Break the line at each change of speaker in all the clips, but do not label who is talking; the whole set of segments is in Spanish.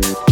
good.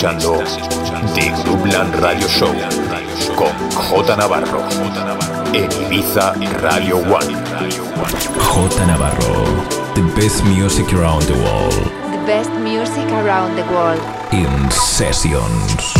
Escuchando The Groupland Radio Show con J Navarro en Ibiza Radio One.
J Navarro, the best music around the world.
The best music around the world.
In sessions.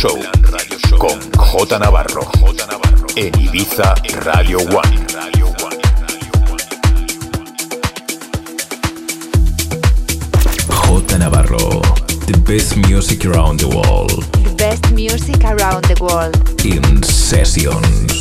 Show con J Navarro en Ibiza Radio One.
J Navarro, the best music around the world
The best music around the world.
in sessions.